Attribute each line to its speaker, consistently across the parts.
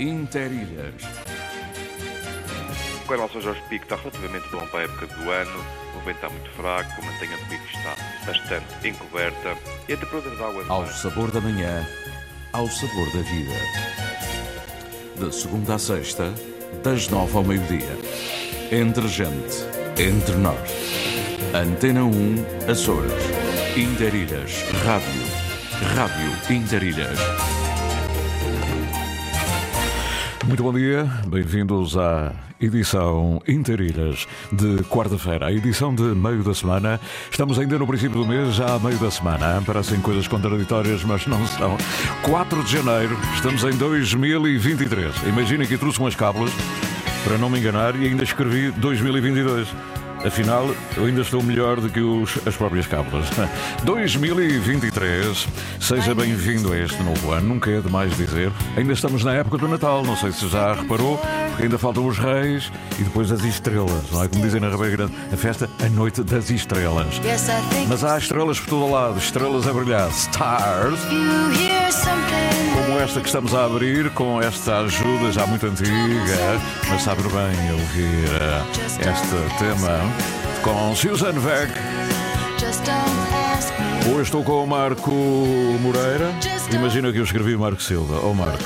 Speaker 1: Interilhas.
Speaker 2: Com relação ao Jorge Pico, está relativamente bom para a época do ano. O vento está muito fraco, a mantenha de pico está bastante encoberta e a temperatura da água
Speaker 1: Ao sabor da manhã, ao sabor da vida. De segunda a sexta, das nove ao meio-dia. Entre gente, entre nós. Antena 1, Açores. Interilhas, Rádio. Rádio Interilhas.
Speaker 3: Muito bom dia, bem-vindos à edição Interilhas de quarta-feira, a edição de meio da semana. Estamos ainda no princípio do mês, já a meio da semana. Parecem coisas contraditórias, mas não são. 4 de janeiro, estamos em 2023. Imaginem que trouxe umas cábulas para não me enganar e ainda escrevi 2022. Afinal, eu ainda estou melhor do que os, as próprias cábulas. 2023, seja bem-vindo a este novo ano, nunca é demais dizer. Ainda estamos na época do Natal, não sei se já reparou, porque ainda faltam os reis e depois as estrelas, não é? Como dizem na Rabeira Grande, a festa, a noite das estrelas. Mas há estrelas por todo lado, estrelas a brilhar, stars, como esta que estamos a abrir, com esta ajuda já muito antiga, mas sabe bem ouvir eh, este tema com Susan Veg. Hoje estou com o Marco Moreira. Imagina que eu escrevi Marco Silva. Ou Marco.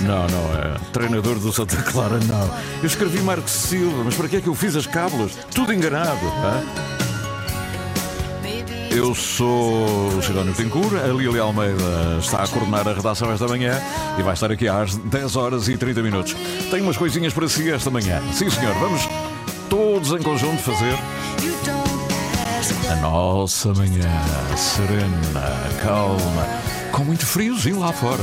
Speaker 3: Não, não é. Treinador do Santa Clara, não. Eu escrevi Marco Silva, mas para que é que eu fiz as cábulas? Tudo enganado. hã? Eu sou o Sidónio Tencourt, a Lili Almeida está a coordenar a redação esta manhã e vai estar aqui às 10 horas e 30 minutos. Tenho umas coisinhas para si esta manhã. Sim, senhor, vamos todos em conjunto fazer a nossa manhã serena, calma, com muito friozinho lá fora.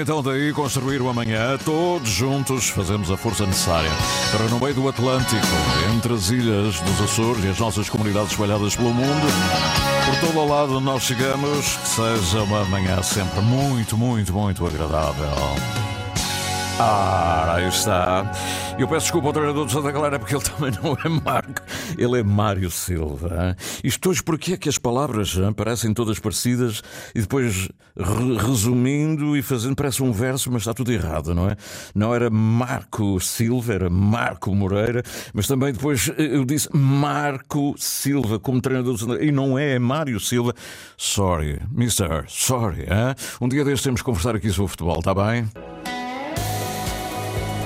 Speaker 3: então daí construir o amanhã. Todos juntos fazemos a força necessária para, no meio do Atlântico, entre as ilhas dos Açores e as nossas comunidades espalhadas pelo mundo, por todo o lado nós chegamos, que seja uma manhã sempre muito, muito, muito agradável. Ah, aí está. Eu peço desculpa ao treinador do Santa Clara porque ele também não é Marco, ele é Mário Silva. Isto hoje porque é que as palavras hein, parecem todas parecidas e depois re- resumindo e fazendo, parece um verso, mas está tudo errado, não é? Não era Marco Silva, era Marco Moreira, mas também depois eh, eu disse Marco Silva como treinador do Santa Clara e não é, é Mário Silva. Sorry, mister, sorry. hein? Um dia destes temos que conversar aqui sobre futebol, está bem?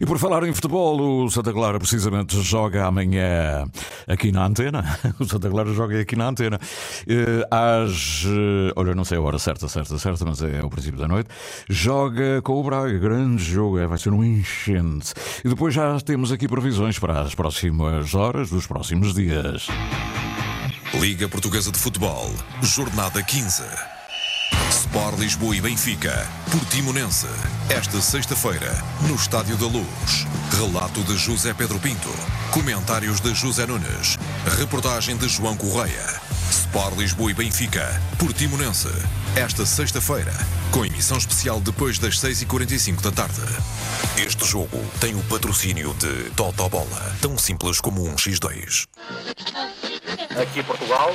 Speaker 3: E por falar em futebol, o Santa Clara precisamente joga amanhã aqui na antena. O Santa Clara joga aqui na antena. Eh, Às. eh, Olha, não sei a hora certa, certa, certa, mas é o princípio da noite. Joga com o Braga. Grande jogo, é, vai ser um enchente. E depois já temos aqui previsões para as próximas horas dos próximos dias.
Speaker 4: Liga Portuguesa de Futebol, Jornada 15. Sport Lisboa e Benfica, Portimonense, esta sexta-feira, no Estádio da Luz. Relato de José Pedro Pinto, comentários de José Nunes, reportagem de João Correia. Sport Lisboa e Benfica, Portimonense, esta sexta-feira, com emissão especial depois das 6h45 da tarde. Este jogo tem o patrocínio de Totobola, tão simples como um X2.
Speaker 5: Aqui Portugal.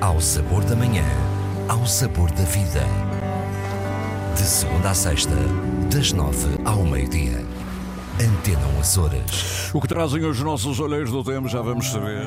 Speaker 6: Ao sabor da manhã, ao sabor da vida. De segunda a sexta, das nove ao meio-dia. Antena 1 Açores.
Speaker 3: O que trazem os nossos olheiros do tempo, já vamos saber.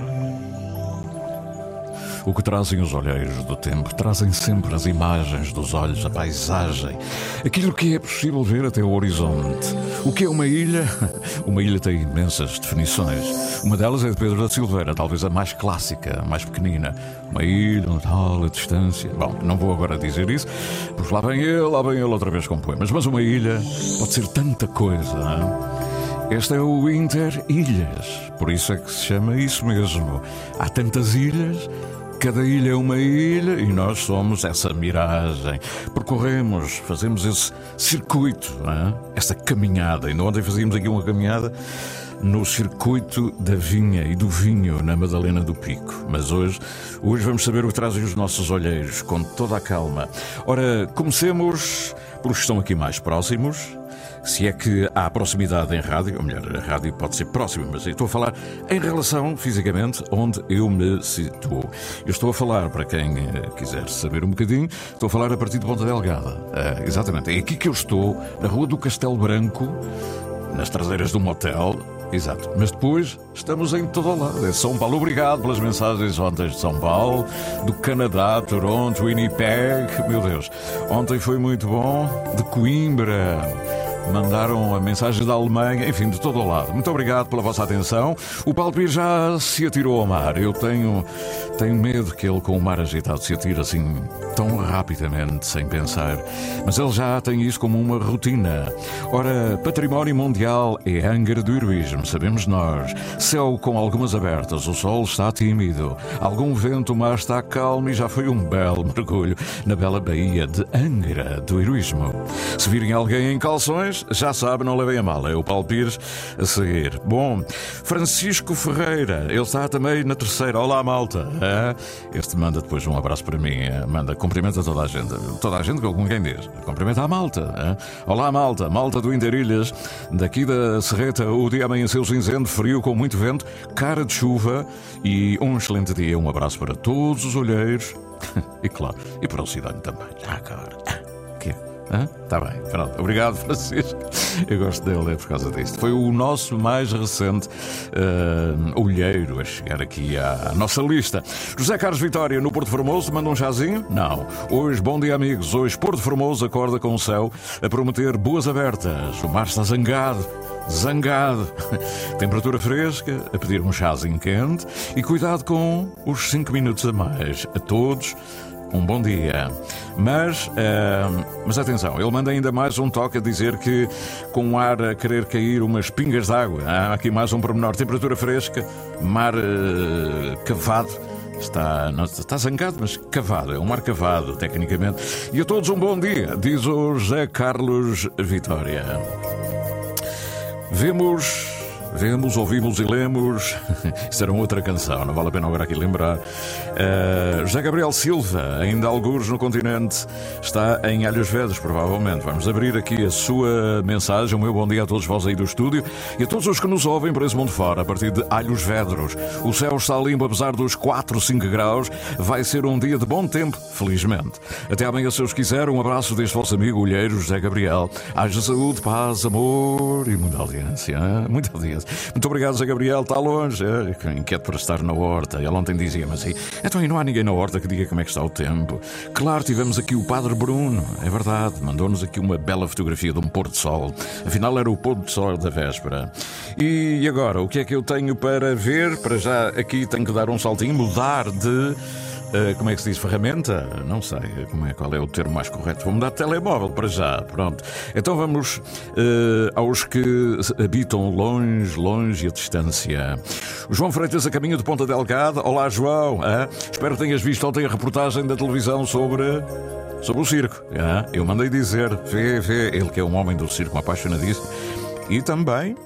Speaker 3: O que trazem os olheiros do tempo trazem sempre as imagens dos olhos, a paisagem, aquilo que é possível ver até o horizonte. O que é uma ilha? Uma ilha tem imensas definições. Uma delas é de Pedro da Silveira, talvez a mais clássica, a mais pequenina. Uma ilha, uma tal, a distância. Bom, não vou agora dizer isso, porque lá vem ele, lá vem ele outra vez com poemas. Mas uma ilha pode ser tanta coisa, é? Este é o Inter Ilhas, por isso é que se chama isso mesmo. Há tantas ilhas, cada ilha é uma ilha e nós somos essa miragem. Percorremos, fazemos esse circuito, é? essa caminhada. Ainda ontem fazíamos aqui uma caminhada no circuito da vinha e do vinho na Madalena do Pico. Mas hoje, hoje vamos saber o que trazem os nossos olheiros, com toda a calma. Ora, comecemos pelos que estão aqui mais próximos. Se é que há proximidade em rádio, ou melhor, a rádio pode ser próxima, mas eu estou a falar em relação fisicamente onde eu me situo. Eu estou a falar, para quem eh, quiser saber um bocadinho, estou a falar a partir de Ponta Delgada. Eh, exatamente, é aqui que eu estou, na Rua do Castelo Branco, nas traseiras de um motel. Exato, mas depois estamos em todo o lado. É São Paulo, obrigado pelas mensagens ontem de São Paulo, do Canadá, Toronto, Winnipeg. Meu Deus, ontem foi muito bom. De Coimbra. Mandaram a mensagem da Alemanha, enfim, de todo o lado. Muito obrigado pela vossa atenção. O Paulo Pires já se atirou ao mar. Eu tenho, tenho medo que ele, com o mar agitado, se atire assim tão rapidamente, sem pensar. Mas ele já tem isso como uma rotina. Ora, património mundial é Angra do Heroísmo, sabemos nós. Céu com algumas abertas, o sol está tímido, algum vento, o mar está calmo e já foi um belo mergulho na bela baía de Angra do Heroísmo. Se virem alguém em calções, já sabe, não levem a mal. É o Paulo Pires a seguir. Bom, Francisco Ferreira, ele está também na terceira. Olá, malta. Ah, Este manda depois um abraço para mim. ah, Manda cumprimenta toda a gente. Toda a gente com quem diz. Cumprimenta a malta. ah. Olá, malta. Malta do Interilhas. Daqui da Serreta, o dia amanheceu cinzento, frio, com muito vento, cara de chuva e um excelente dia. Um abraço para todos os olheiros. E claro, e para o Cidane também. Ah, cara. Que Está bem, pronto. Obrigado, Francisco. Eu gosto dele é por causa disto. Foi o nosso mais recente eh, olheiro a chegar aqui à, à nossa lista. José Carlos Vitória, no Porto Formoso, manda um chazinho? Não. Hoje, bom dia, amigos. Hoje, Porto Formoso acorda com o céu a prometer boas abertas. O mar está zangado. Zangado. Temperatura fresca, a pedir um chazinho quente e cuidado com os 5 minutos a mais. A todos, um bom dia. Mas, eh, mas atenção, ele manda ainda mais um toque a dizer que com o ar a querer cair umas pingas de água. Há aqui mais um pormenor. Temperatura fresca, mar eh, cavado. Está, não, está zangado, mas cavado, é um mar cavado, tecnicamente. E a todos um bom dia, diz o José Carlos Vitória. Vemos vemos, ouvimos e lemos. Isso era outra canção, não vale a pena agora aqui lembrar. Uh, José Gabriel Silva, ainda algures no continente, está em Alhos Vedros, provavelmente. Vamos abrir aqui a sua mensagem. O meu bom dia a todos vós aí do estúdio e a todos os que nos ouvem por esse mundo fora, a partir de Alhos Vedros. O céu está limpo, apesar dos 4, 5 graus. Vai ser um dia de bom tempo, felizmente. Até amanhã, se os quiser, um abraço deste vosso amigo olheiro José Gabriel. Haja saúde, paz, amor e muita audiência. Muita audiência. Muito obrigado, José Gabriel. Está longe. É, inquieto para estar na horta. Ele ontem dizia, mas aí, então e não há ninguém na horta que diga como é que está o tempo. Claro, tivemos aqui o Padre Bruno. É verdade. Mandou-nos aqui uma bela fotografia de um pôr do sol. Afinal, era o pôr do sol da véspera. E agora, o que é que eu tenho para ver? Para já aqui tenho que dar um saltinho, mudar de. Uh, como é que se diz? Ferramenta? Não sei como é, qual é o termo mais correto. Vou mudar de telemóvel para já. Pronto. Então vamos uh, aos que habitam longe, longe a distância. O João Freitas a caminho de Ponta Delgada. Olá, João. Espero que tenhas visto ontem a reportagem da televisão sobre. Sobre o circo. eu mandei dizer, vê, vê, ele que é um homem do circo, apaixonadíssimo. E também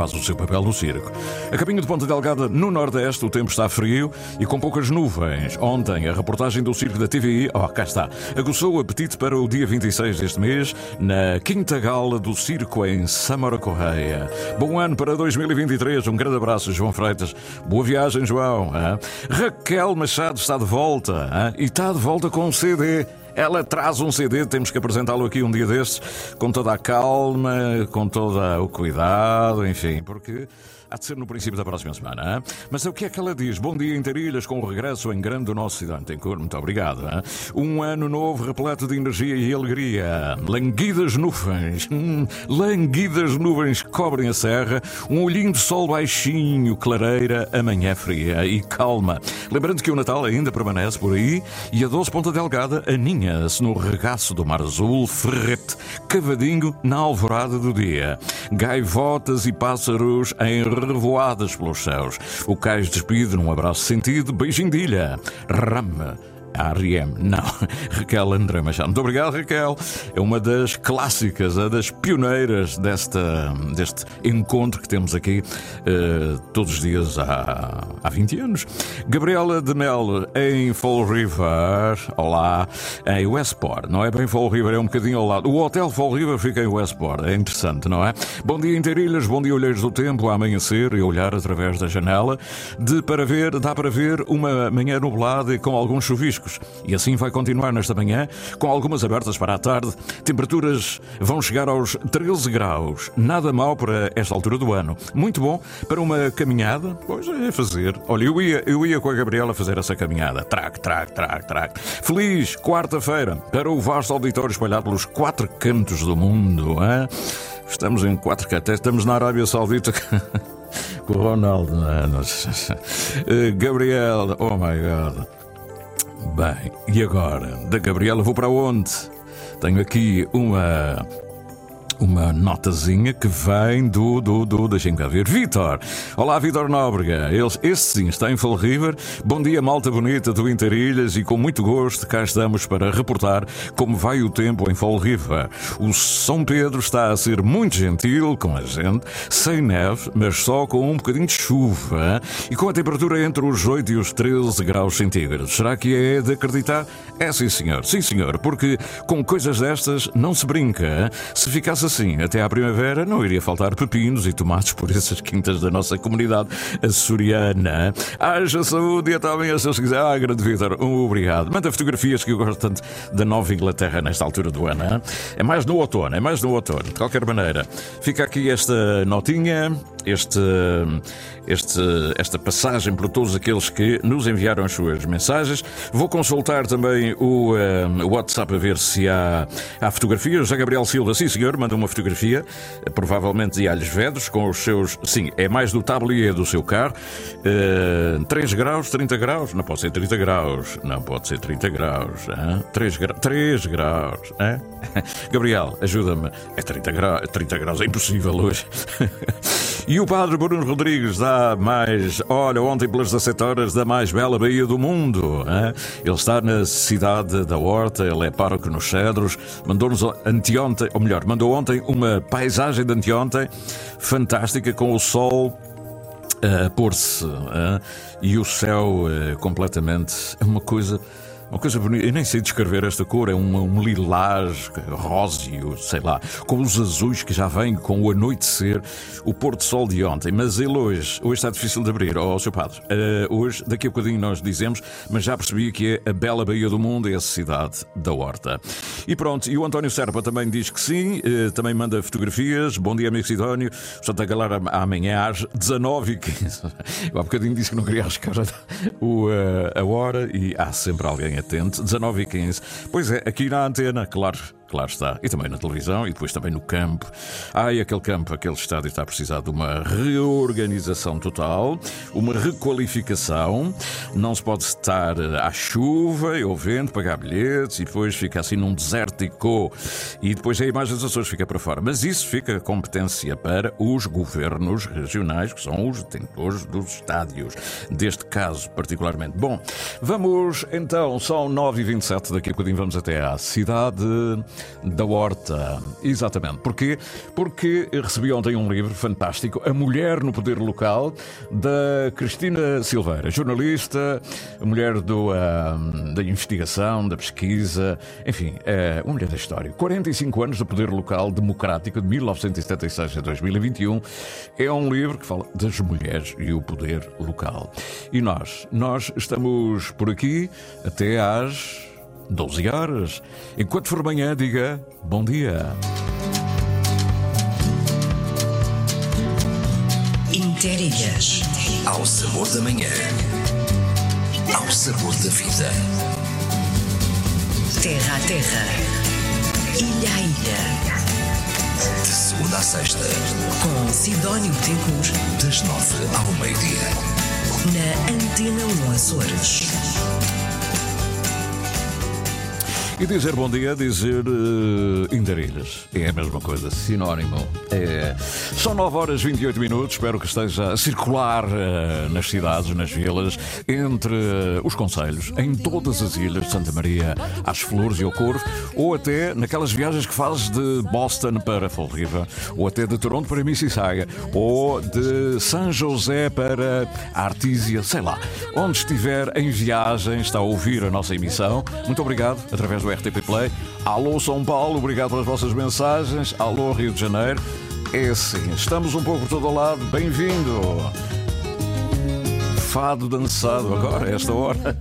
Speaker 3: faz o seu papel no circo. A caminho de Ponta Delgada, no Nordeste, o tempo está frio e com poucas nuvens. Ontem, a reportagem do circo da TVI, oh, cá está, aguçou o apetite para o dia 26 deste mês, na Quinta Gala do Circo em Samara Correia. Bom ano para 2023, um grande abraço, João Freitas. Boa viagem, João. Hein? Raquel Machado está de volta hein? e está de volta com um CD. Ela traz um CD, temos que apresentá-lo aqui um dia destes, com toda a calma, com todo o cuidado, enfim, porque Há de ser no princípio da próxima semana. Hein? Mas o que é que ela diz? Bom dia, Interilhas, com o regresso em grande do nosso cidade. Tem cor, muito obrigado. Hein? Um ano novo repleto de energia e alegria. Languidas nuvens, hum, languidas nuvens cobrem a serra. Um olhinho de sol baixinho, clareira, amanhã fria e calma. Lembrando que o Natal ainda permanece por aí e a doce ponta delgada aninha-se no regaço do mar azul, ferrete, cavadinho na alvorada do dia. Gaivotas e pássaros em revoadas pelos céus. O cais despide num abraço sentido, beijinho de ilha. Rama R.E.M. Não, Raquel André Machado. Muito obrigado, Raquel. É uma das clássicas, é das pioneiras desta, deste encontro que temos aqui uh, todos os dias há, há 20 anos. Gabriela de Mel em Fall River. Olá, em Westport. Não é bem Fall River, é um bocadinho ao lado. O Hotel Fall River fica em Westport. É interessante, não é? Bom dia, Inteirilhas. Bom dia, Olheiros do Tempo. A amanhecer e olhar através da janela. De para ver, dá para ver uma manhã nublada e com alguns chuviscos. E assim vai continuar nesta manhã, com algumas abertas para a tarde. Temperaturas vão chegar aos 13 graus. Nada mal para esta altura do ano. Muito bom para uma caminhada. Pois é, fazer. Olha, eu ia, eu ia com a Gabriela fazer essa caminhada. Trac, trac, trac, trac. Feliz quarta-feira para o vasto auditório espalhado pelos quatro cantos do mundo. Hein? Estamos em quatro cantos. Estamos na Arábia Saudita. com o Ronaldo. Eh, Gabriel, oh my God. Bem, e agora? Da Gabriela vou para onde? Tenho aqui uma uma notazinha que vem do, do, do deixem-me cá ver, Vitor. Olá, Vitor Nóbrega. Ele, esse sim está em Fall River. Bom dia, malta bonita do Interilhas e com muito gosto cá estamos para reportar como vai o tempo em Fall River. O São Pedro está a ser muito gentil com a gente, sem neve, mas só com um bocadinho de chuva e com a temperatura entre os 8 e os 13 graus centígrados. Será que é de acreditar? É sim, senhor. Sim, senhor, porque com coisas destas não se brinca. Se ficasse assim, até à primavera não iria faltar pepinos e tomates por essas quintas da nossa comunidade açoriana. Haja saúde e até amanhã, se quiser. Ah, grande Vitor, um obrigado. Manda fotografias que eu gosto tanto da Nova Inglaterra nesta altura do ano. É mais no outono, é mais no outono. De qualquer maneira, fica aqui esta notinha, este, este, esta passagem para todos aqueles que nos enviaram as suas mensagens. Vou consultar também o uh, WhatsApp a ver se há, há fotografias. José Gabriel Silva, sim senhor, manda uma fotografia, provavelmente de Alhos Vedros, com os seus. Sim, é mais do tablier do seu carro. Uh, 3 graus, 30 graus? Não pode ser 30 graus. Não pode ser 30 graus. Hein? 3, gra... 3 graus. Hein? Gabriel, ajuda-me. É 30 graus, 30 graus, é impossível hoje. E o padre Bruno Rodrigues dá mais, olha, ontem pelas 17 horas, da mais bela Baía do mundo. Hein? Ele está na cidade da Horta, ele é pároco nos Cedros, mandou-nos anteontem, ou melhor, mandou ontem uma paisagem de anteontem fantástica com o sol a pôr-se e o céu eh, completamente. É uma coisa uma coisa bonita, eu nem sei descrever esta cor, é um, um lilás róseo, sei lá, com os azuis que já vêm com o anoitecer, o pôr do sol de ontem. Mas ele hoje, hoje está difícil de abrir, ó oh, seu padre. Uh, hoje, daqui a bocadinho nós dizemos, mas já percebi que é a bela Baía do Mundo, é a cidade da Horta. E pronto, e o António Serpa também diz que sim, uh, também manda fotografias. Bom dia, amigo Sidónio. Portanto, a galera amanhã às 19h15. Eu há bocadinho disse que não queria arriscar o, uh, a hora e há sempre alguém atento. 19 e 15. Pois é, aqui na antena, claro. Claro está. E também na televisão e depois também no campo. Ai, aquele campo, aquele estádio está a precisar de uma reorganização total, uma requalificação. Não se pode estar à chuva ou vento, pagar bilhetes e depois fica assim num desértico. E depois a imagem das Açores fica para fora. Mas isso fica competência para os governos regionais, que são os detentores dos estádios. Deste caso, particularmente. Bom, vamos então, são 9h27, daqui a bocadinho vamos até à cidade da Horta. Exatamente. Porquê? Porque recebi ontem um livro fantástico, A Mulher no Poder Local, da Cristina Silveira, jornalista, mulher do, uh, da investigação, da pesquisa, enfim, é uma mulher da história. 45 anos do poder local democrático, de 1976 a 2021. É um livro que fala das mulheres e o poder local. E nós, nós estamos por aqui até às 12 horas. Enquanto for manhã, diga bom dia.
Speaker 6: Interilhas. Ao sabor da manhã. Ao sabor da vida. Terra a terra. Ilha a ilha. De segunda a sexta. Com Sidónio Betancourt. Das nove ao meio-dia. Na Antena 1 Açores.
Speaker 3: E dizer bom dia, dizer uh, Indarilhas. É a mesma coisa, sinónimo. É. São 9 horas e 28 minutos. Espero que esteja a circular uh, nas cidades, nas vilas, entre uh, os conselhos, em todas as ilhas de Santa Maria, às Flores e ao Corvo, ou até naquelas viagens que fazes de Boston para Fall River, ou até de Toronto para Mississauga, ou de São José para Artísia, sei lá. Onde estiver em viagem, está a ouvir a nossa emissão. Muito obrigado, através do RTP Play. Alô São Paulo, obrigado pelas vossas mensagens. Alô Rio de Janeiro. É assim, estamos um pouco por todo lado. Bem-vindo. Fado dançado agora, esta hora.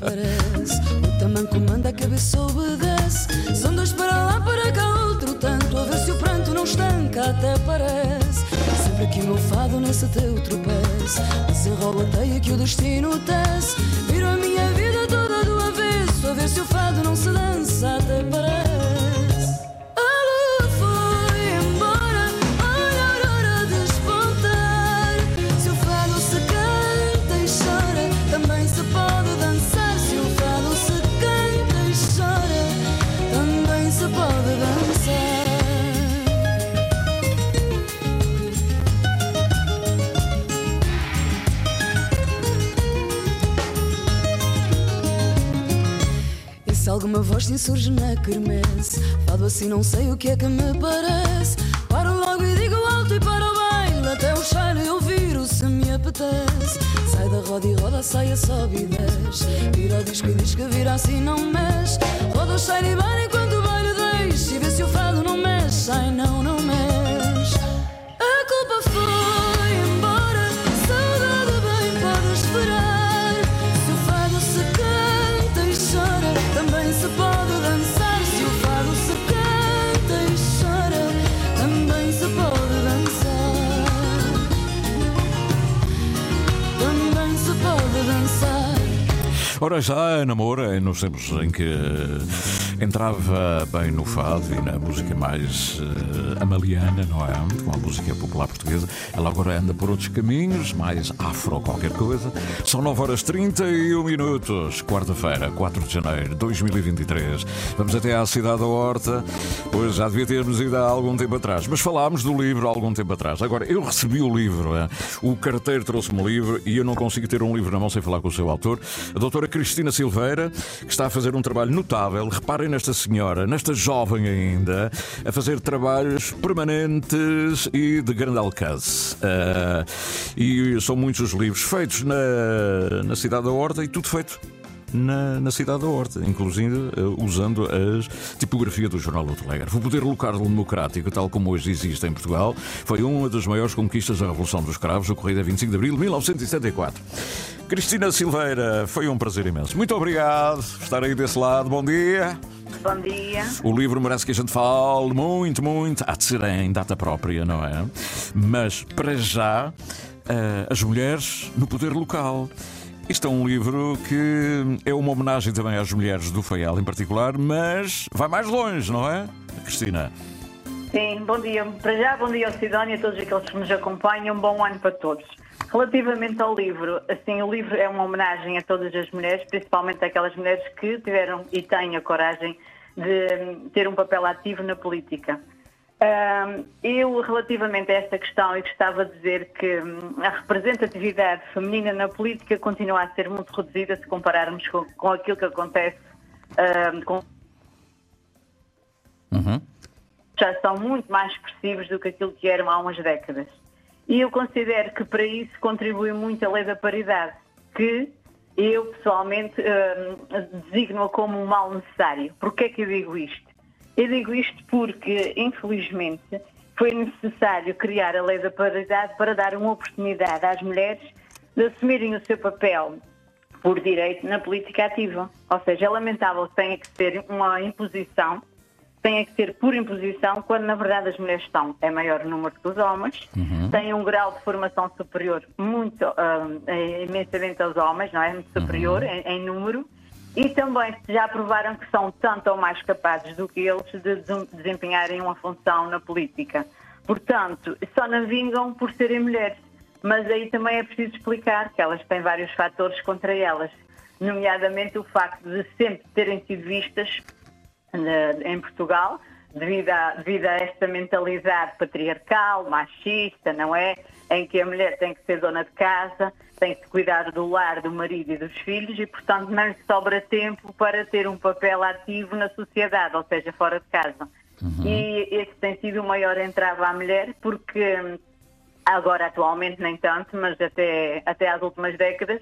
Speaker 7: O tamanho comanda, a cabeça obedece. São dois para lá, para cá, outro tanto. A ver se o pranto não estanca, até parece. Sempre que o meu fado nesse teu tropeço. Desenrola a teia que o destino tece. Vira a minha vida toda insurge na quermesse. Fado assim não sei o que é que me parece. Paro logo e digo alto e para o baile Até o cheiro e ouvir o se me apetece. Sai da roda e roda, saia, sobe e desce. Vira o disco e diz que vira assim não mexe. Roda o cheiro e vai enquanto o baile deixa E vê se o fado não mexe, ai não, não
Speaker 3: Ora já, namoro, é nos tempos em que entrava bem no fado e na música mais amaliana, não é? Com a música popular portuguesa. Ela agora anda por outros caminhos, mais afro qualquer coisa. São 9 horas 31 minutos, quarta-feira, 4 de janeiro de 2023. Vamos até à cidade da Horta, pois já devia termos ido há algum tempo atrás, mas falámos do livro há algum tempo atrás. Agora, eu recebi o livro, é? o carteiro trouxe-me o livro e eu não consigo ter um livro na mão sem falar com o seu autor, a doutora Cristina Silveira, que está a fazer um trabalho notável. Reparem nesta senhora, nesta jovem ainda, a fazer trabalhos permanentes e de grande alcance. Uh, e são muitos os livros feitos na, na cidade da Horta e tudo feito na, na, cidade da Horta, inclusive uh, usando a tipografia do jornal O Telegrafo. O poder local democrático, tal como hoje existe em Portugal, foi uma das maiores conquistas da Revolução dos Cravos, ocorrida a 25 de abril de 1974. Cristina Silveira, foi um prazer imenso. Muito obrigado por estar aí desse lado. Bom dia.
Speaker 8: Bom dia.
Speaker 3: O livro merece que a gente fale muito, muito. Há de ser em data própria, não é? Mas, para já, uh, as mulheres no poder local. Isto é um livro que é uma homenagem também às mulheres do Faial em particular, mas vai mais longe, não é, Cristina?
Speaker 8: Sim, bom dia. Para já, bom dia ao Sidónia e a todos aqueles que nos acompanham. Bom ano para todos. Relativamente ao livro, assim, o livro é uma homenagem a todas as mulheres, principalmente aquelas mulheres que tiveram e têm a coragem de ter um papel ativo na política. Eu, relativamente a esta questão, eu gostava de dizer que hum, a representatividade feminina na política continua a ser muito reduzida se compararmos com, com aquilo que acontece com.
Speaker 3: Uhum.
Speaker 8: Já são muito mais expressivos do que aquilo que eram há umas décadas. E eu considero que para isso contribui muito a lei da paridade, que eu pessoalmente uh, designo-a como um mal necessário. Porquê é que eu digo isto? Eu digo isto porque, infelizmente, foi necessário criar a lei da paridade para dar uma oportunidade às mulheres de assumirem o seu papel por direito na política ativa. Ou seja, é lamentável que tenha que ser uma imposição tenha que ser por imposição, quando na verdade as mulheres estão em maior número que os homens, uhum. têm um grau de formação superior muito, uh, imensamente aos homens, não é? Muito superior uhum. em, em, número, e também já provaram que são tanto ou mais capazes do que eles de desempenharem uma função na política. Portanto, só não vingam por serem mulheres. Mas aí também é preciso explicar que elas têm vários fatores contra elas, nomeadamente o facto de sempre terem sido vistas em Portugal, devido a, devido a esta mentalidade patriarcal, machista, não é? Em que a mulher tem que ser dona de casa, tem que cuidar do lar, do marido e dos filhos e, portanto, não lhe sobra tempo para ter um papel ativo na sociedade, ou seja, fora de casa. Uhum. E esse tem sido o maior entrave à mulher, porque agora, atualmente, nem tanto, mas até, até às últimas décadas,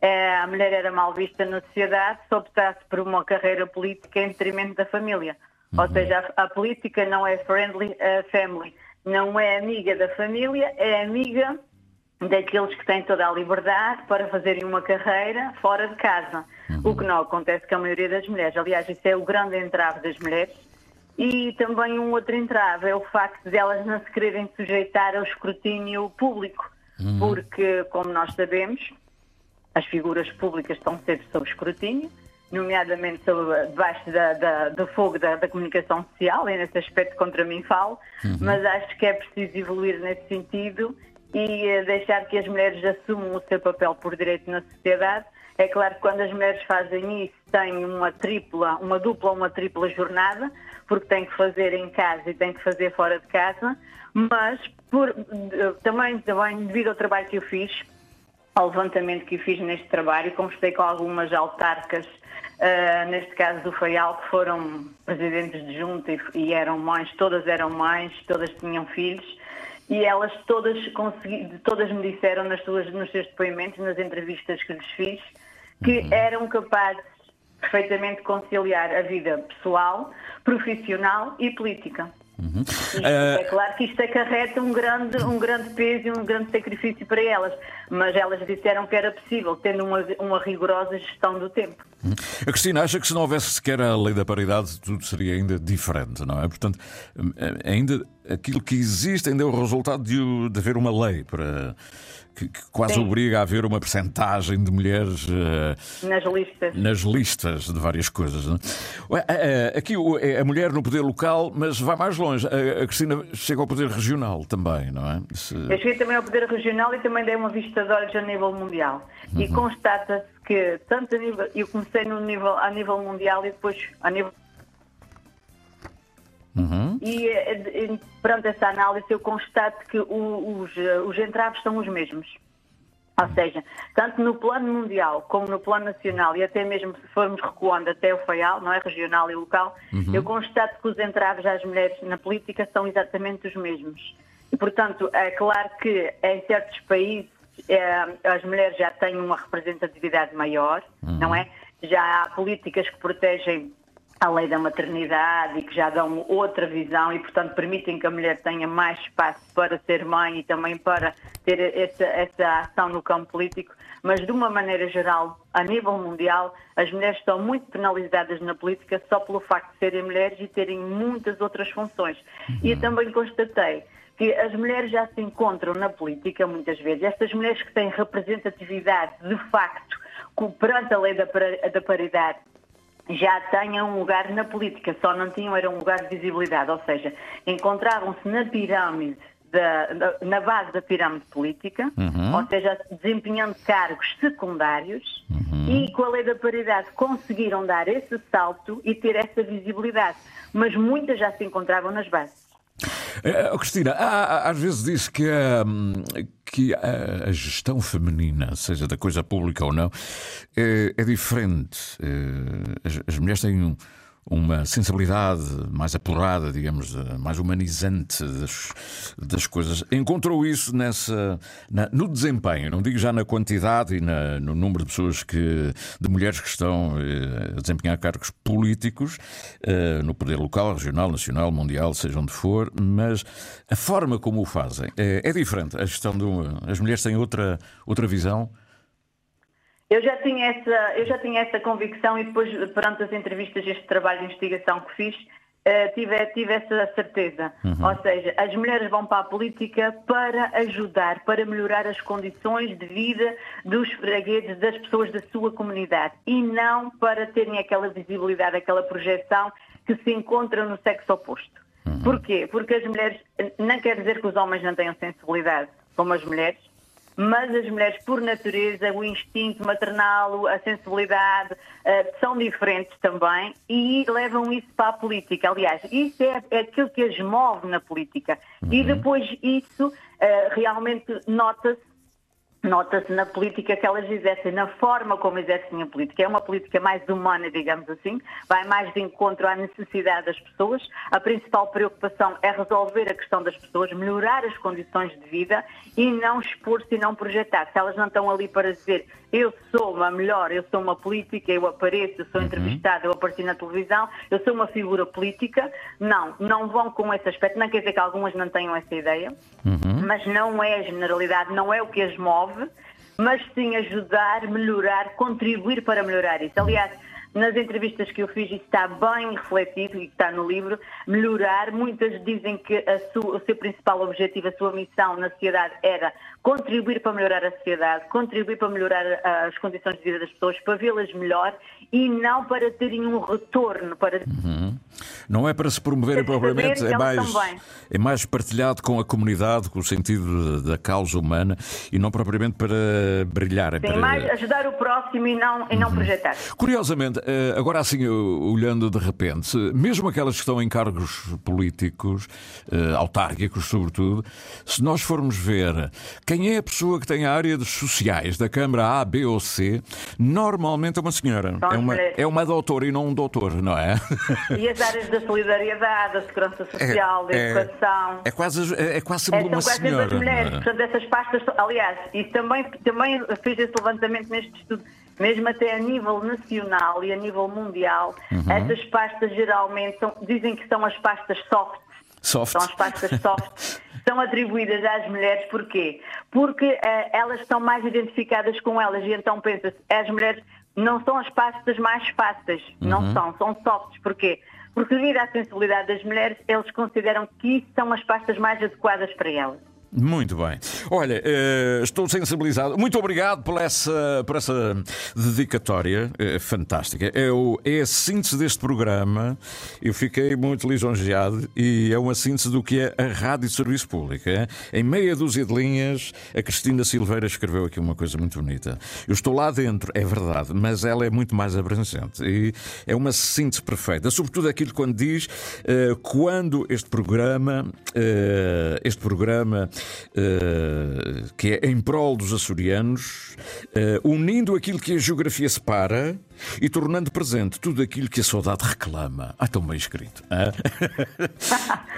Speaker 8: é, a mulher era mal vista na sociedade se optasse por uma carreira política em detrimento da família. Uhum. Ou seja, a, a, política não é friendly uh, family, não é amiga da família, é amiga daqueles que têm toda a liberdade para fazerem uma carreira fora de casa. Uhum. O que não acontece com a maioria das mulheres. Aliás, isso é o grande entrave das mulheres. E também um outro entrave é o facto de elas não se quererem sujeitar ao escrutínio público. Uhum. Porque, como nós sabemos, as figuras públicas estão sempre sob escrutínio, nomeadamente debaixo da, da, do fogo da, da, comunicação social, e nesse aspecto contra mim falo, uhum. mas acho que é preciso evoluir nesse sentido e uh, deixar que as mulheres assumam o seu papel por direito na sociedade. É claro que quando as mulheres fazem isso, têm uma tripla, uma dupla ou uma tripla jornada, porque têm que fazer em casa e têm que fazer fora de casa, mas por, também, também devido ao trabalho que eu fiz, ao levantamento que fiz neste trabalho conversei com algumas autarcas, uh, neste caso do Faial, que foram presidentes de junta e, e, eram mães, todas eram mães, todas tinham filhos, e elas todas, todas me disseram nas suas, nos seus depoimentos, nas entrevistas que lhes fiz, que uhum. eram capazes perfeitamente conciliar a vida pessoal, profissional e política. Uhum. Isto, é eh, claro que isto acarreta um grande, um grande peso e um grande sacrifício para elas, mas elas disseram que era possível, tendo uma, uma rigorosa gestão do tempo.
Speaker 3: A Cristina acha que se não houvesse sequer a lei da paridade, tudo seria ainda diferente, não é? Portanto, ainda aquilo que existe ainda é o resultado de, de haver uma lei para que, que quase
Speaker 8: Sim.
Speaker 3: obriga a haver uma percentagem de mulheres eh,
Speaker 8: Nas listas.
Speaker 3: nas listas de várias coisas. não é? Eh, eh, Aqui é a mulher no poder local, mas vai mais longe. A Cristina chega ao poder regional também, não é? Se-
Speaker 8: Eu cheguei também ao poder regional e também dei uma vista de olhos a nível mundial. E constata-se que, tanto a nível. Eu comecei no nível, a nível mundial e depois a nível.
Speaker 3: Uhum.
Speaker 8: E eh, perante essa análise eu constato que o- os, eh, os entraves são os mesmos. Ou seja, tanto no plano mundial como no plano nacional e até mesmo se formos recuando até o FAIAL, não é? Regional e local,
Speaker 9: Uhum.
Speaker 8: eu constato que os entraves às mulheres na política são exatamente os mesmos. E, portanto, é claro que em certos países eh, as mulheres já têm uma representatividade maior, não é? Já há políticas que protegem a lei da maternidade e que já dão outra visão e, portanto, permitem que a mulher tenha mais espaço para ser mãe e também para ter essa, essa ação no campo político. Mas, de uma maneira geral, a nível mundial, as mulheres estão muito penalizadas na política só pelo facto de serem mulheres e terem muitas outras funções. E eu também constatei que as mulheres já se encontram na política muitas vezes. Estas mulheres que têm representatividade, de facto, perante a lei da da paridade, já tenham um lugar na política, só não tinham era um lugar de visibilidade, ou seja, encontravam-se na pirâmide, da- na, na base da pirâmide política,
Speaker 9: Uhum.
Speaker 8: ou seja, desempenhando cargos secundários, e com a lei da paridade conseguiram dar esse salto e ter essa visibilidade, mas muitas já se encontravam nas bases.
Speaker 3: Oh, Cristina, há- às vezes diz que, hum, que a, a gestão feminina, seja da coisa pública ou não, é, é diferente. Eh, As, as mulheres têm um- uma sensibilidade mais apurada, digamos, mais humanizante das, das coisas. Encontrou isso nessa, na- no desempenho, não digo já na quantidade e na- no número de pessoas que, de mulheres que estão eh, a desempenhar cargos políticos, eh, no poder local, regional, nacional, mundial, seja onde for, mas a forma como o fazem é, é diferente. A de uma- as mulheres têm outra, outra visão.
Speaker 8: Eu já tinha essa, eu já tinha essa convicção e depois, perante as entrevistas, este trabalho de investigação que fiz, eh, tive, tive essa certeza.
Speaker 9: Uhum.
Speaker 8: Ou seja, as mulheres vão para a política para ajudar, para melhorar as condições de vida dos fregueses, das pessoas da sua comunidade e não para terem aquela visibilidade, aquela projeção que se encontra no sexo oposto. Porquê? Porque as mulheres, não quer dizer que os homens não tenham sensibilidade como as mulheres, mas as mulheres, por natureza, o instinto maternal, a sensibilidade, eh, são diferentes também e levam isso para a política. Aliás, isso é, é aquilo que as move na política. E depois isso eh, realmente nota-se Nota-se na política que elas exercem, na forma como exercem a política. É uma política mais humana, digamos assim, vai mais de encontro à necessidade das pessoas. A principal preocupação é resolver a questão das pessoas, melhorar as condições de vida e não expor-se e não projetar. Se elas não estão ali para dizer eu sou uma melhor, eu sou uma política, eu apareço, eu sou entrevistada, eu apareci na televisão, eu sou uma figura política, não, não vão com esse aspecto. Não quer dizer que algumas não tenham essa ideia, mas não é a generalidade, não é o que as move, mas sim ajudar, melhorar, contribuir para melhorar isso. Aliás, nas entrevistas que eu fiz, isso está bem refletido e está no livro, melhorar. Muitas dizem que sua- o seu principal objetivo, a sua missão na sociedade era contribuir para melhorar a sociedade, contribuir para melhorar ah, as condições de vida das pessoas, para vê-las melhor e não para terem um retorno, para
Speaker 3: Uhum. Não é para se promoverem propriamente, é mais, é mais partilhado com a comunidade, com o sentido da causa humana e não propriamente para brilhar. É
Speaker 8: sim,
Speaker 3: para...
Speaker 8: mais ajudar o próximo e não, e não projetar.
Speaker 3: Curiosamente, eh, agora assim, olhando de repente, mesmo aquelas que estão em cargos políticos, eh, autárquicos sobretudo, se nós formos ver quem é a pessoa que tem a área dos sociais da Câmara A, B ou C, normalmente é uma senhora.
Speaker 8: São
Speaker 3: É uma, é uma doutora e não um doutor, não é?
Speaker 8: E as áreas da solidariedade, da segurança social, da
Speaker 3: é-
Speaker 8: educação.
Speaker 3: É quase, é, é quase
Speaker 8: É,
Speaker 3: uma
Speaker 8: são quase sempre
Speaker 3: senhora.
Speaker 8: as mulheres.
Speaker 3: é?
Speaker 8: Portanto, essas pastas, aliás, e também, também fiz esse levantamento neste estudo, mesmo até a nível nacional e a nível mundial,
Speaker 3: Uhum.
Speaker 8: essas pastas geralmente são- dizem que são as pastas soft.
Speaker 3: Soft.
Speaker 8: São as pastas soft. São atribuídas às mulheres, porquê? Porque eh, elas estão mais identificadas com elas e então pensa-se, as mulheres não são as pastas mais fáceis, não
Speaker 3: Uhum.
Speaker 8: são, são softs. Porquê? Porque devido à sensibilidade das mulheres, eles consideram que são as pastas mais adequadas para elas.
Speaker 3: Muito bem. Olha, eh, estou sensibilizado. Muito obrigado por essa, por essa dedicatória eh, fantástica. É, o- é a síntese deste programa. Eu fiquei muito lisonjeado e é uma síntese do que é a Rádio Serviço Público. Em meia dúzia de linhas, a Cristina Silveira escreveu aqui uma coisa muito bonita. Eu estou lá dentro, é verdade, mas ela é muito mais abrangente e é uma síntese perfeita. Sobretudo aquilo quando diz eh, quando este programa, este programa que é em prol dos açorianos, eh, unindo aquilo que a geografia separa e tornando presente tudo aquilo que a saudade reclama. Ah, tão bem escrito. hã?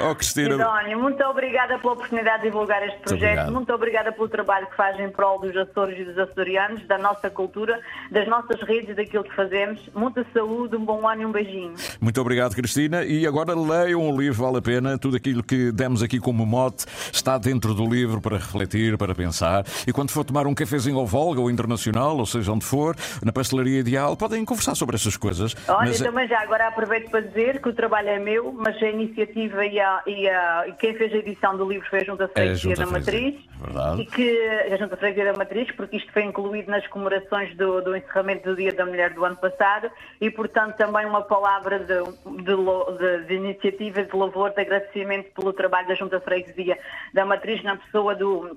Speaker 3: oh, Cristina.
Speaker 8: Sidónio, muito obrigada pela oportunidade de divulgar este projeto.
Speaker 3: obrigado.
Speaker 8: Muito obrigada pelo trabalho que faz em prol dos Açores e dos açorianos, da nossa cultura, das nossas redes, daquilo que fazemos. Muita saúde, um bom ano e um beijinho.
Speaker 3: Muito obrigado, Cristina. E agora leiam o livro, vale a pena. Tudo aquilo que demos aqui como mote está dentro do livro para refletir, para pensar. E quando for tomar um cafezinho ao Volga ou Internacional, ou seja onde for, na pastelaria ideal, podem conversar sobre essas coisas.
Speaker 8: Olha,
Speaker 3: Mas,
Speaker 8: eu também já agora aproveito para dizer que o trabalho é meu, mas a iniciativa e, a- e a- e quem fez a edição do livro foi a Junta
Speaker 3: É
Speaker 8: Freguesia
Speaker 3: Junta
Speaker 8: da Matriz.
Speaker 3: Verdade.
Speaker 8: E que a Junta Freguesia da Matriz, porque isto foi incluído nas comemorações do, do encerramento do Dia da Mulher do ano passado e, portanto, também uma palavra de, de de- de iniciativa, de louvor, de agradecimento pelo trabalho da Junta Freguesia da Matriz na pessoa do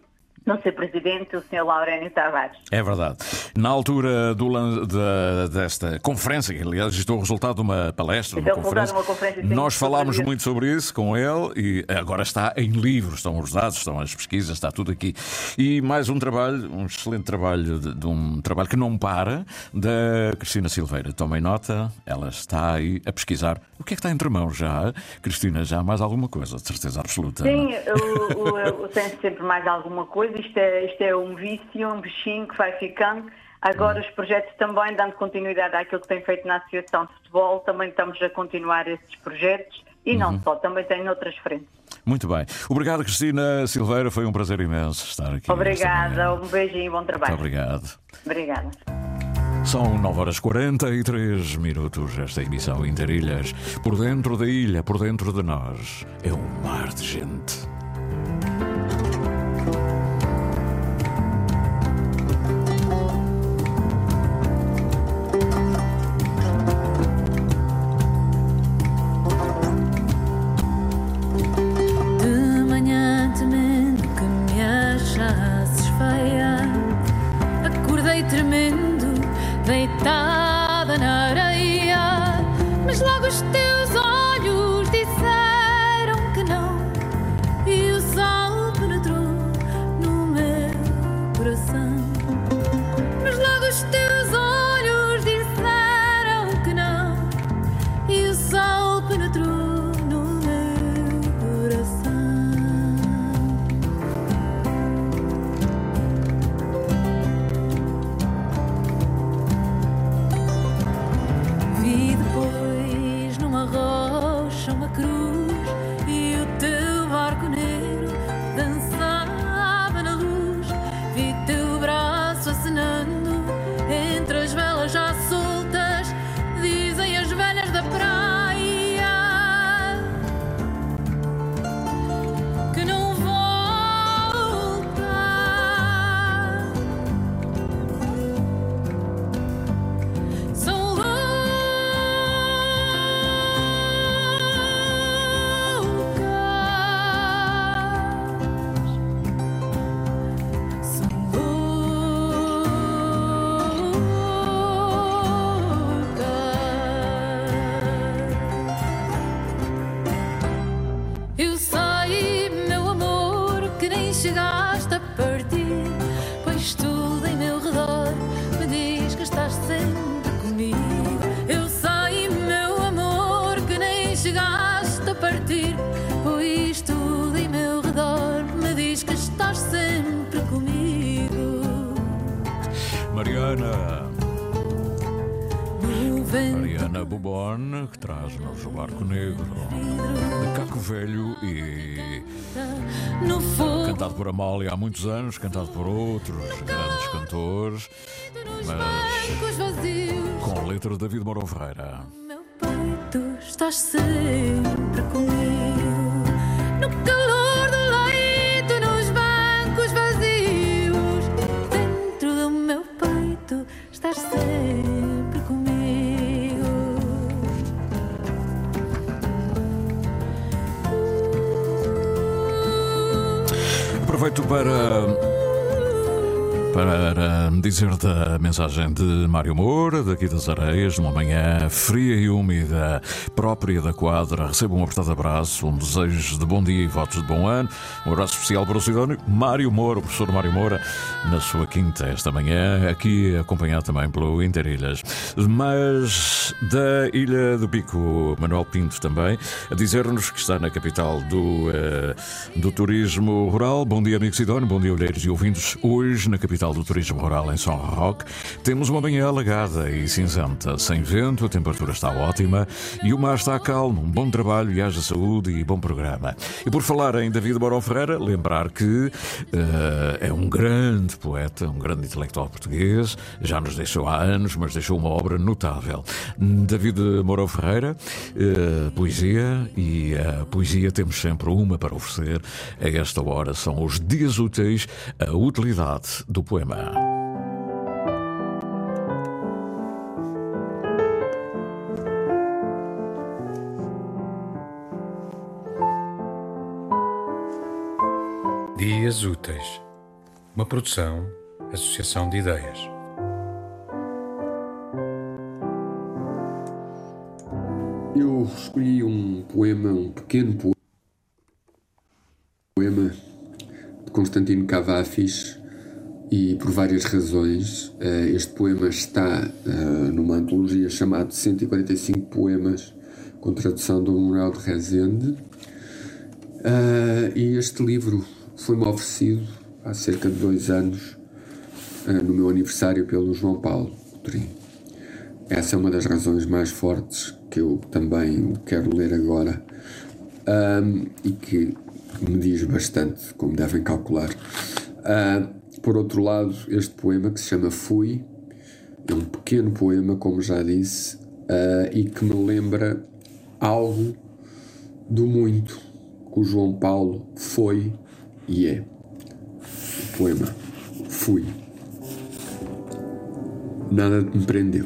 Speaker 8: não ser presidente, o Sr. Laurénio Tavares.
Speaker 3: É verdade. Na altura do, da- desta conferência, que aliás isto é o resultado de uma palestra,
Speaker 8: é
Speaker 3: uma conferência,
Speaker 8: uma conferência,
Speaker 3: nós falámos
Speaker 8: sobre
Speaker 3: muito sobre isso com ele e agora está em livros, estão os dados, estão as pesquisas, está tudo aqui. E mais um trabalho, um excelente trabalho, de, de um trabalho que não para, da Cristina Silveira. Tomem nota, ela está aí a pesquisar. O que é que está entre mãos já? Cristina, já há mais alguma coisa, de certeza absoluta.
Speaker 8: Sim, o, o, o- tem sempre mais alguma coisa. Isto é, isto é um vício, um bichinho que vai ficando. Agora, os projetos também, dando continuidade àquilo que tem feito na Associação de Futebol, também estamos a continuar esses projetos. E não só, também tem noutras frentes.
Speaker 3: Muito bem. Obrigado, Cristina Silveira, foi um prazer imenso estar aqui.
Speaker 8: Obrigada, um beijinho e bom trabalho.
Speaker 3: Muito obrigado.
Speaker 8: Obrigada.
Speaker 3: São 9 horas 43 minutos esta emissão Interilhas. Por dentro da ilha, por dentro de nós, é um mar de gente.
Speaker 7: Que
Speaker 3: traz-nos o Barco Negro de Caco Velho e Cantado por Amália há muitos anos, cantado por outros grandes cantores, mas com a letra de David Mourão Ferreira.
Speaker 9: Meu peito estás sempre comigo
Speaker 3: para para dizer da mensagem de Mário Moura, daqui das Areias, numa manhã fria e úmida, própria da quadra. Recebo um apertado abraço, um desejo de bom dia e votos de bom ano. Um abraço especial para o cidadão Mário Moura, o professor Mário Moura, na sua quinta esta manhã, aqui acompanhado também pelo Interilhas. Mas da Ilha do Pico, Manuel Pinto também, a dizer-nos que está na capital do, uh, do turismo rural. Bom dia, amigo Sidónio, bom dia, olheiros e ouvintes. Hoje, na capital do turismo rural em São Roque, temos uma manhã alagada e cinzenta, sem vento, a temperatura está ótima e o mar está calmo. Um bom trabalho e haja saúde e bom programa. E por falar em David Barão Ferreira, lembrar que uh, é um grande poeta, um grande intelectual português, já nos deixou há anos, mas deixou uma obra notável. David Mourão Ferreira, uh, poesia, e a poesia temos sempre uma para oferecer a esta hora. São os dias úteis, a utilidade do poema.
Speaker 10: Dias Úteis, uma produção, associação de ideias.
Speaker 11: Eu escolhi um poema, um pequeno poema de Constantino Cavafis e por várias razões. Eh, este poema está eh, numa antologia chamada 145 Poemas, com tradução do Manuel de Rezende. Eh, e este livro foi-me oferecido há cerca de dois anos, no meu aniversário, pelo João Paulo Coutinho. Essa é uma das razões mais fortes que eu também quero ler agora e que me diz bastante, como devem calcular. Uh, por outro lado, este poema que se chama Fui é um pequeno poema, como já disse, uh, e que me lembra algo do muito que o João Paulo foi e é. O poema Fui. Nada me prendeu.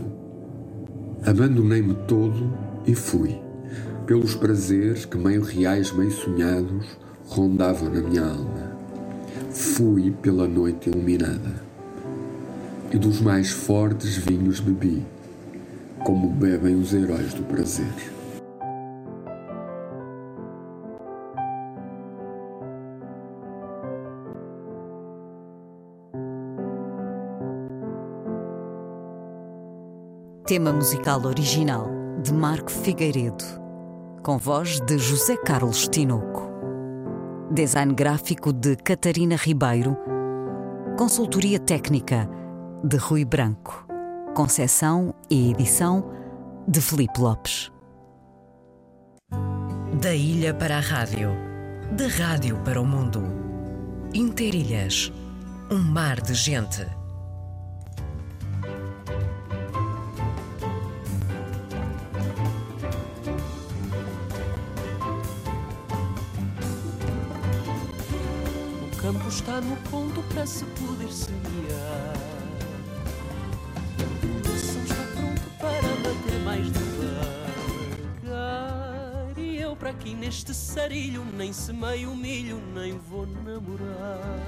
Speaker 11: Abandonei-me todo e fui, pelos prazeres que, meio reais, meio sonhados, rondavam na minha alma. Fui pela noite iluminada, e dos mais fortes vinhos bebi, como bebem os heróis do prazer.
Speaker 12: Tema musical original de Marco Figueiredo, com voz de José Carlos Tinoco. Design gráfico de Catarina Ribeiro. Consultoria técnica de Rui Branco. Concessão e edição de Felipe Lopes.
Speaker 6: Da ilha para a rádio, da rádio para o mundo. Interilhas, um mar de gente.
Speaker 13: Está no ponto para se poder semear. O coração está pronto para bater mais devagar. E eu para aqui neste sarilho nem semeio o milho, nem vou namorar.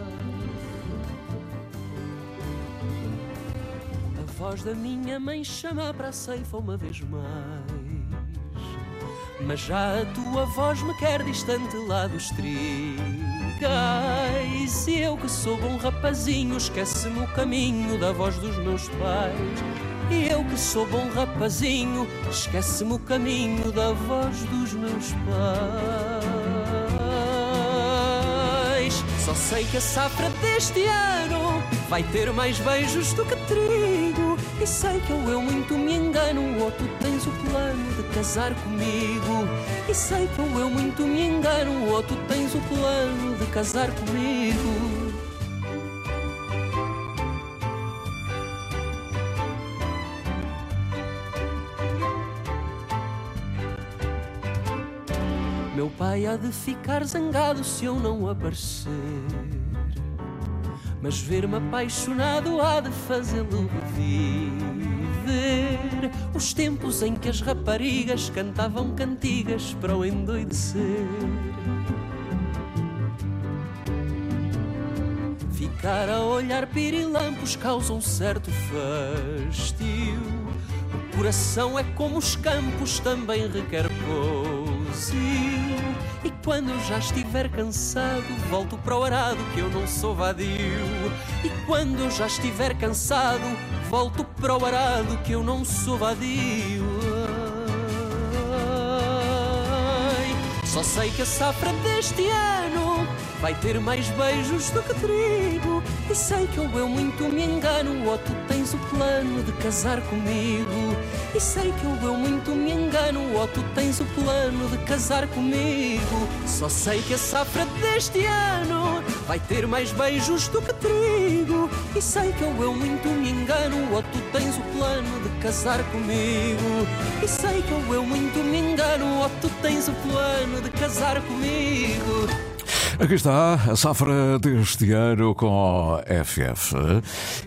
Speaker 13: A voz da minha mãe chama para a ceifa uma vez mais. Mas já a tua voz me quer distante lá dos trigais. E eu que sou bom rapazinho, esquece-me o caminho da voz dos meus pais. E eu que sou bom rapazinho, esquece-me o caminho da voz dos meus pais. Só sei que a safra deste ano vai ter mais beijos do que trigo. E sei que ou eu muito me engano Ou tu tens o plano de casar comigo E sei que eu muito me engano Ou tu tens o plano de casar comigo Meu pai há de ficar zangado se eu não aparecer. Mas ver-me apaixonado há de fazê-lo os tempos em que as raparigas cantavam cantigas para o endoidecer. Ficar a olhar pirilampos causa um certo fastio. O coração é como os campos, também requer pousio. E quando eu já estiver cansado, volto para o arado que eu não sou vadio. E quando eu já estiver cansado, volto para o arado que eu não sou vadio. Ai, Só sei que a safra deste ano vai ter mais beijos do que trigo. E sei que ou eu muito me engano, ou tu tens o plano de casar comigo. E sei que ou eu muito me engano, ou tu tens o plano de casar comigo. Só sei que a safra deste ano vai ter mais beijos do que trigo. E sei que ou eu muito me engano, ou tu tens o plano de casar comigo. E sei que ou eu muito me engano, ou tu tens o plano de casar comigo.
Speaker 3: Aqui está a safra deste ano com FF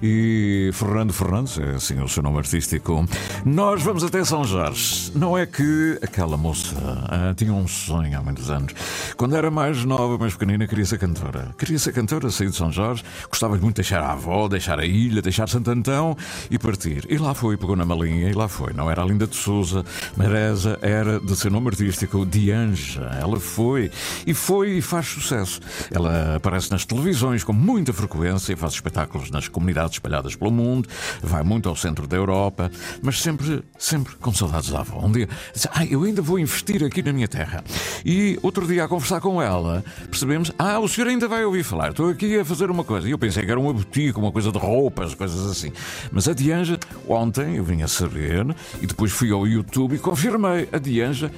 Speaker 3: e Fernando Fernandes, é assim o seu nome artístico. Nós vamos até São Jorge. Não é que aquela moça ah, tinha um sonho há muitos anos. Quando era mais nova, mais pequenina, queria ser cantora. Queria ser cantora, sair de São Jorge, gostava muito de deixar a avó, deixar a ilha, deixar Santo Antão e partir. E lá foi, pegou na malinha e lá foi. Não era a Linda de Souza, Maresa, era de seu nome artístico, Dianja. Ela foi e foi e faz sucesso. Ela aparece nas televisões com muita frequência, faz espetáculos nas comunidades espalhadas pelo mundo, vai muito ao centro da Europa, mas sempre, sempre com saudades da avó. Um dia, diz, ah, eu ainda vou investir aqui na minha terra. E outro dia, a conversar com ela, percebemos, ah, o senhor ainda vai ouvir falar, estou aqui a fazer uma coisa. E eu pensei que era uma boutique, uma coisa de roupas, coisas assim. Mas a Dianja, ontem, eu vim a saber, e depois fui ao YouTube e confirmei, a Dianja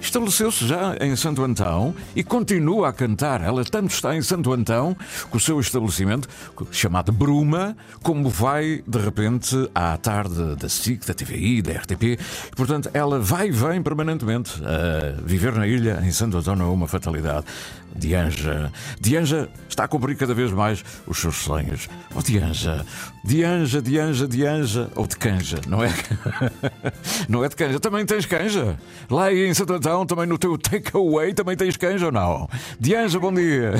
Speaker 3: Estabeleceu-se já em Santo Antão e continua a cantar. Ela tanto está em Santo Antão, com o seu estabelecimento, chamado Bruma, como vai, de repente, à tarde da SIC, da TVI, da RTP. Portanto, ela vai e vem permanentemente. A viver na ilha, em Santo Antão, não é uma fatalidade. Dianja. Dianja está a cumprir cada vez mais os seus sonhos. Oh, Dianja. Dianja, Dianja, Dianja. Ou de canja, não é? não é de canja. Também tens canja? Lá em Santo Antão, também no teu takeaway, também tens canja ou não? Dianja, bom dia.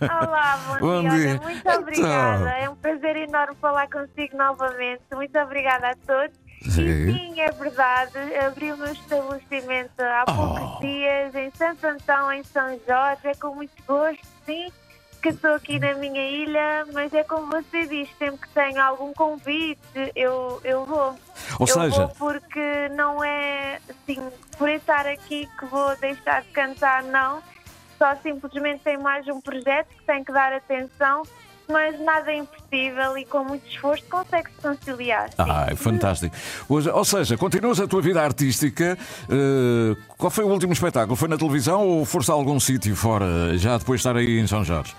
Speaker 14: Olá, bom,
Speaker 3: Bom
Speaker 14: dia.
Speaker 3: dia.
Speaker 14: Olha, muito obrigada.
Speaker 3: Então.
Speaker 14: É um prazer enorme falar consigo novamente. Muito obrigada a todos.
Speaker 3: Sim.
Speaker 14: Sim, é verdade. Abri o meu estabelecimento há
Speaker 3: Oh.
Speaker 14: poucos dias em Santo Antão, em São Jorge. É com muito gosto, sim, que estou aqui na minha ilha. Mas é como você diz, sempre que tenho algum convite, eu, eu vou.
Speaker 3: Ou
Speaker 14: eu
Speaker 3: seja-
Speaker 14: vou porque não é assim, por estar aqui que vou deixar de cantar, não. Só simplesmente tem mais um projeto que tem que dar atenção, mas nada é impossível e com muito esforço consegue-se conciliar.
Speaker 3: Ah, é fantástico. Hoje- Ou seja, continuas a tua vida artística. eh, qual foi o último espetáculo? Foi na televisão ou foste a algum sítio fora, já depois de estar aí em São Jorge?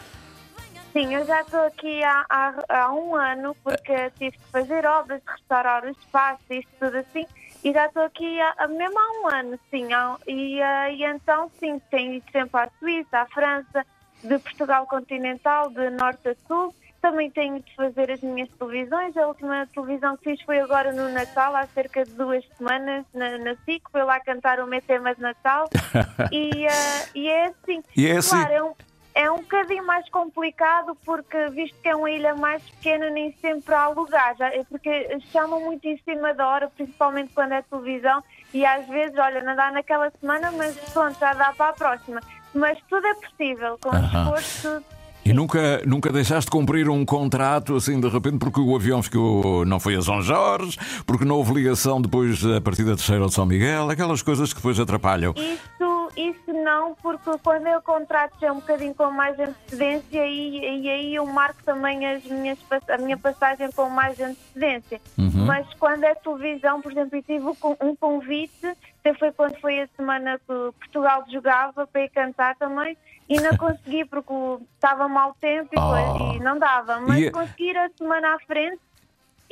Speaker 14: Sim, eu já estou aqui há, há, há um ano porque tive que fazer obras, restaurar o espaço, isto tudo assim. E já estou aqui há, há- mesmo há um ano, sim. há- e, eh, e então, sim, tenho ido sempre à Suíça, à França, de Portugal continental, de norte a sul. Também tenho de fazer as minhas televisões. A última televisão que fiz foi agora no Natal, há cerca de duas semanas, na, na SIC. Foi lá cantar o meu tema de Natal. e, eh, e é assim.
Speaker 3: E é assim.
Speaker 14: Claro, é um, é um bocadinho mais complicado porque, visto que é uma ilha mais pequena, nem sempre há lugar. Já, é porque chamam muito em cima da hora, principalmente quando é televisão, e às vezes, olha, não dá naquela semana, mas pronto, já dá para a próxima. Mas tudo é possível, com
Speaker 3: Aham.
Speaker 14: esforço.
Speaker 3: E nunca, nunca deixaste de cumprir um contrato assim de repente porque o avião ficou, não foi a São Jorge, porque não houve ligação depois a partir da terceira de São Miguel, aquelas coisas que depois atrapalham.
Speaker 14: Isso, isso não, porque quando eu contrato já um bocadinho com mais antecedência e, e aí eu marco também as minhas, a minha passagem com mais antecedência.
Speaker 15: Uhum.
Speaker 14: Mas quando é televisão, por exemplo, eu tive um con- convite, até foi quando foi a semana que Portugal jogava para ir cantar também, e não consegui porque estava mau tempo e, coisa, e não dava. Mas
Speaker 3: E-
Speaker 14: consegui ir a semana à frente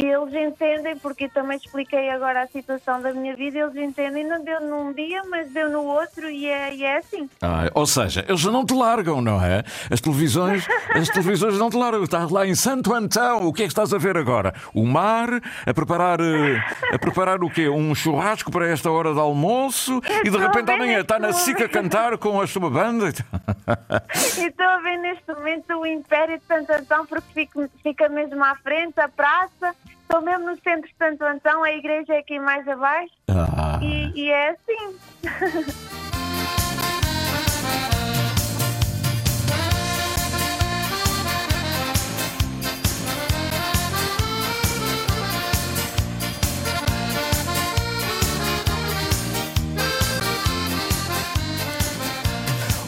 Speaker 14: e eles entendem, porque eu também expliquei agora a situação da minha vida, eles entendem, não deu num dia, mas deu no outro e é, e é assim.
Speaker 3: Ah, ou seja, eles não te largam, não é? As televisões, as televisões não te largam. Estás lá em Santo Antão, o que é que estás a ver agora? O mar, a preparar, eh, a preparar o quê? Um churrasco para esta hora de almoço e de repente amanhã está na SIC a cantar com a sua banda.
Speaker 14: E estou a ver neste momento o Império de Santo Antão, porque fica, fica mesmo à frente, a praça. Estou mesmo no centro de Santo Antão, a igreja é aqui mais abaixo.
Speaker 3: Ah.
Speaker 14: E, e é assim.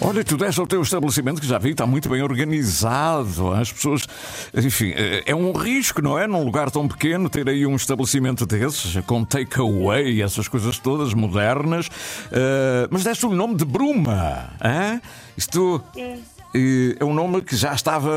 Speaker 3: Olha, tu deste ao teu estabelecimento que já vi, está muito bem organizado. As pessoas. Enfim, eh, é um risco, não é? Num lugar tão pequeno, ter aí um estabelecimento desses, com takeaway, essas coisas todas modernas. Eh, mas deste o nome de Bruma. Hein? Isto. Eh, É um nome que já estava.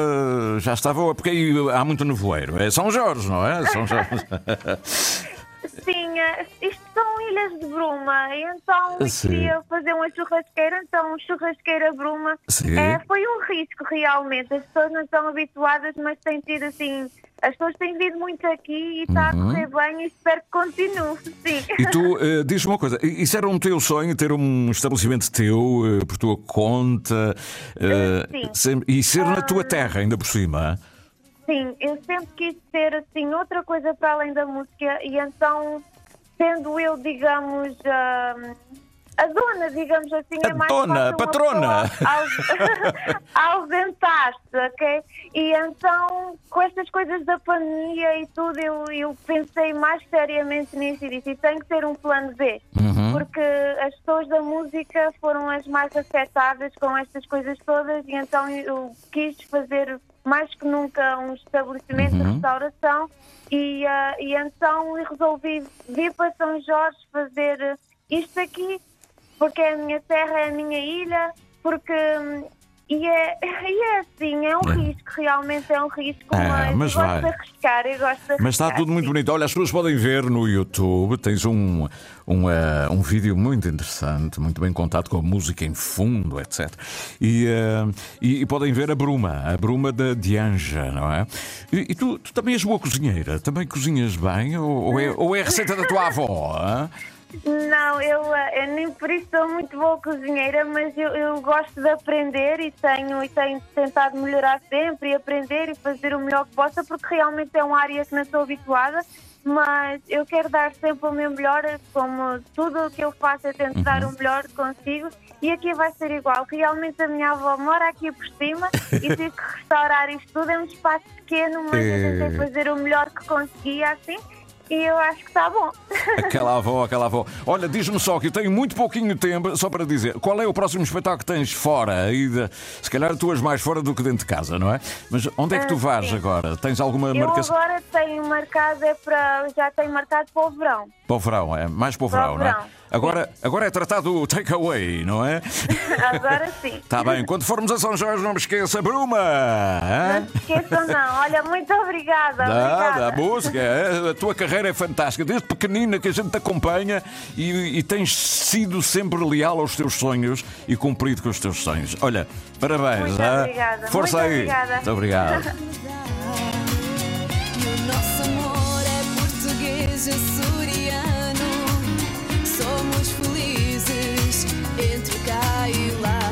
Speaker 3: Já estava. Porque aí há muito nevoeiro. É São Jorge, não é? São Jorge.
Speaker 14: Sim, isto são ilhas de Bruma, então eu
Speaker 3: Sim.
Speaker 14: queria fazer uma churrasqueira, então churrasqueira Bruma.
Speaker 3: Sim.
Speaker 14: Eh, foi um risco realmente, as pessoas não estão habituadas, mas têm tido assim, as pessoas têm vindo muito aqui e está
Speaker 3: Uhum.
Speaker 14: a correr bem e espero que continue, sim.
Speaker 3: E tu, eh, diz-me uma coisa, isso era um teu sonho, ter um estabelecimento teu, eh, por tua conta, eh,
Speaker 14: Sim.
Speaker 3: sem- e ser na tua terra, ainda por cima?
Speaker 14: Sim, eu sempre quis ter assim outra coisa para além da música e então, sendo eu, digamos, ah, a dona, digamos assim, é mais
Speaker 3: dona,
Speaker 14: fácil
Speaker 3: patrona.
Speaker 14: ausentar-se, ok? E então, com estas coisas da pandemia e tudo, eu, eu pensei mais seriamente nisso e disse, "E tem que ter um plano B.
Speaker 15: Uhum.
Speaker 14: Porque as pessoas da música foram as mais afetadas com estas coisas todas e então eu quis fazer mais que nunca um estabelecimento de
Speaker 15: Uhum.
Speaker 14: restauração e, ah, e então resolvi vir para São Jorge fazer eh, isto aqui porque é a minha terra, é a minha ilha, porque hum, e é, e é assim, é um
Speaker 3: É.
Speaker 14: risco, realmente é um risco,
Speaker 3: É,
Speaker 14: mas,
Speaker 3: mas
Speaker 14: gosto
Speaker 3: vai.
Speaker 14: de arriscar, eu gosto de arriscar.
Speaker 3: Mas está tudo muito bonito. Olha, as pessoas podem ver no YouTube, tens um, um, eh, um vídeo muito interessante, muito bem contado, com a música em fundo, etc. E, eh, e, e podem ver a Bruma, a Bruma da Dianja, não é? E, e tu, tu também és boa cozinheira? Também cozinhas bem? Ou, ou é, ou é a receita da tua avó? hã?
Speaker 14: Não, eu, eh, eu nem por isso sou muito boa cozinheira, mas eu, eu gosto de aprender e tenho, e tenho tentado melhorar sempre e aprender e fazer o melhor que possa, porque realmente é uma área que não sou habituada, mas eu quero dar sempre o meu melhor, como tudo o que eu faço, eu tento dar o melhor consigo. E aqui vai ser igual. Realmente a minha avó mora aqui por cima e tive que restaurar isto tudo. É um espaço pequeno, mas eu tentei
Speaker 3: É.
Speaker 14: fazer o melhor que conseguia assim. E eu acho que está bom.
Speaker 3: Aquela avó, aquela avó. Olha, diz-me só que eu tenho muito pouquinho tempo, só para dizer, qual é o próximo espetáculo que tens fora? Aí de- se calhar tu és mais fora do que dentro de casa, não é? Mas onde é que tu
Speaker 14: Ah,
Speaker 3: vais
Speaker 14: sim.
Speaker 3: agora? Tens alguma
Speaker 14: Eu
Speaker 3: marcação?
Speaker 14: agora tenho marcado, é para, já tenho marcado para o verão.
Speaker 3: Para o verão, é? Mais para o verão, não é?
Speaker 14: verão,
Speaker 3: Agora, agora é tratado o takeaway, não é?
Speaker 14: Agora sim.
Speaker 3: Está bem, quando formos a São Jorge, não me esqueça, Bruma! hã?
Speaker 14: Não se esqueçam não. Olha, muito obrigada.
Speaker 3: Nada,
Speaker 14: obrigada.
Speaker 3: a música, é, a tua carreira carreira é fantástica, desde pequenina que a gente te acompanha e, e tens sido sempre leal aos teus sonhos e cumprido com os teus sonhos. Olha, parabéns.
Speaker 14: Muito
Speaker 3: ah?
Speaker 14: obrigada.
Speaker 3: Força
Speaker 14: Muito
Speaker 3: aí.
Speaker 14: Obrigada.
Speaker 3: Muito obrigado.
Speaker 7: o nosso amor é português açoriano. Somos felizes entre cá e lá.